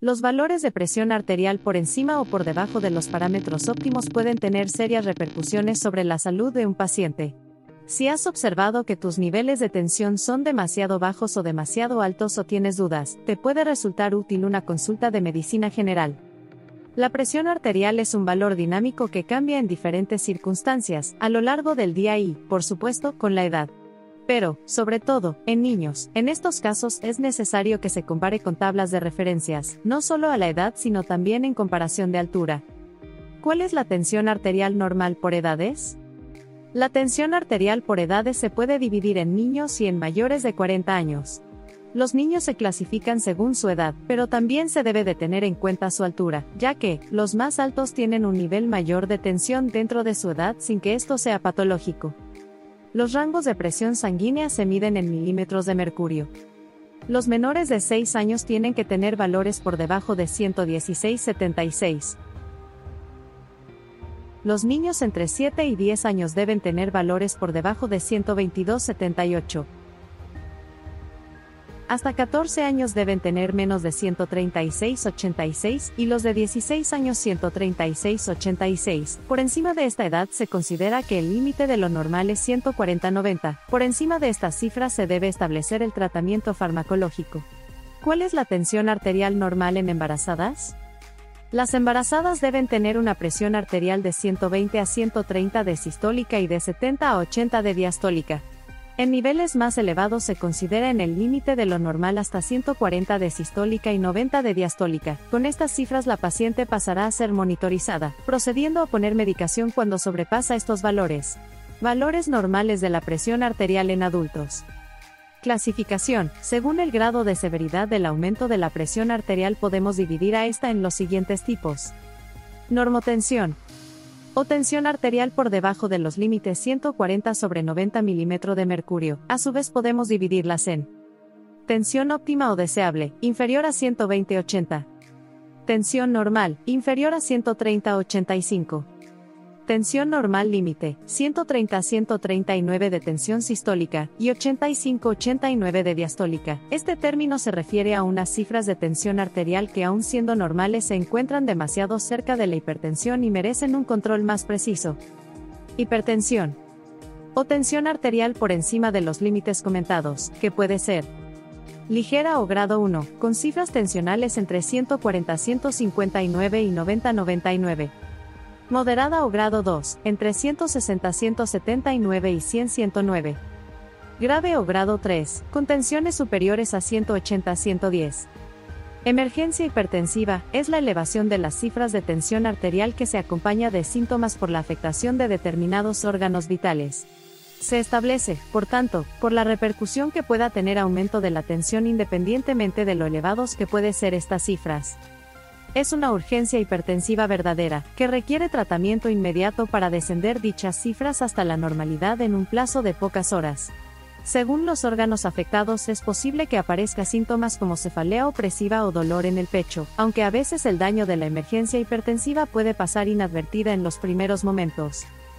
Los valores de presión arterial por encima o por debajo de los parámetros óptimos pueden tener serias repercusiones sobre la salud de un paciente. Si has observado que tus niveles de tensión son demasiado bajos o demasiado altos o tienes dudas, te puede resultar útil una consulta de medicina general. La presión arterial es un valor dinámico que cambia en diferentes circunstancias, a lo largo del día y, por supuesto, con la edad pero, sobre todo, en niños. En estos casos es necesario que se compare con tablas de referencias, no solo a la edad sino también en comparación de altura. ¿Cuál es la tensión arterial normal por edades? La tensión arterial por edades se puede dividir en niños y en mayores de 40 años. Los niños se clasifican según su edad, pero también se debe de tener en cuenta su altura, ya que, los más altos tienen un nivel mayor de tensión dentro de su edad sin que esto sea patológico. Los rangos de presión sanguínea se miden en milímetros de mercurio. Los menores de 6 años tienen que tener valores por debajo de 116-76. Los niños entre 7 y 10 años deben tener valores por debajo de 122-78. Hasta 14 años deben tener menos de 136-86 y los de 16 años 136-86. Por encima de esta edad se considera que el límite de lo normal es 140-90. Por encima de estas cifras se debe establecer el tratamiento farmacológico. ¿Cuál es la tensión arterial normal en embarazadas? Las embarazadas deben tener una presión arterial de 120 a 130 de sistólica y de 70 a 80 de diastólica. En niveles más elevados se considera en el límite de lo normal hasta 140 de sistólica y 90 de diastólica. Con estas cifras la paciente pasará a ser monitorizada, procediendo a poner medicación cuando sobrepasa estos valores. Valores normales de la presión arterial en adultos. Clasificación. Según el grado de severidad del aumento de la presión arterial podemos dividir a esta en los siguientes tipos. Normotensión o tensión arterial por debajo de los límites 140 sobre 90 milímetros de mercurio. A su vez podemos dividirlas en tensión óptima o deseable, inferior a 120-80. Tensión normal, inferior a 130-85. Tensión normal límite, 130-139 de tensión sistólica y 85-89 de diastólica. Este término se refiere a unas cifras de tensión arterial que aun siendo normales se encuentran demasiado cerca de la hipertensión y merecen un control más preciso. Hipertensión. O tensión arterial por encima de los límites comentados, que puede ser ligera o grado 1, con cifras tensionales entre 140-159 y 90-99 moderada o grado 2, entre 160-179 y 100-109. Grave o grado 3, con tensiones superiores a 180-110. Emergencia hipertensiva es la elevación de las cifras de tensión arterial que se acompaña de síntomas por la afectación de determinados órganos vitales. Se establece, por tanto, por la repercusión que pueda tener aumento de la tensión independientemente de lo elevados que puede ser estas cifras es una urgencia hipertensiva verdadera, que requiere tratamiento inmediato para descender dichas cifras hasta la normalidad en un plazo de pocas horas. Según los órganos afectados es posible que aparezca síntomas como cefalea opresiva o dolor en el pecho, aunque a veces el daño de la emergencia hipertensiva puede pasar inadvertida en los primeros momentos.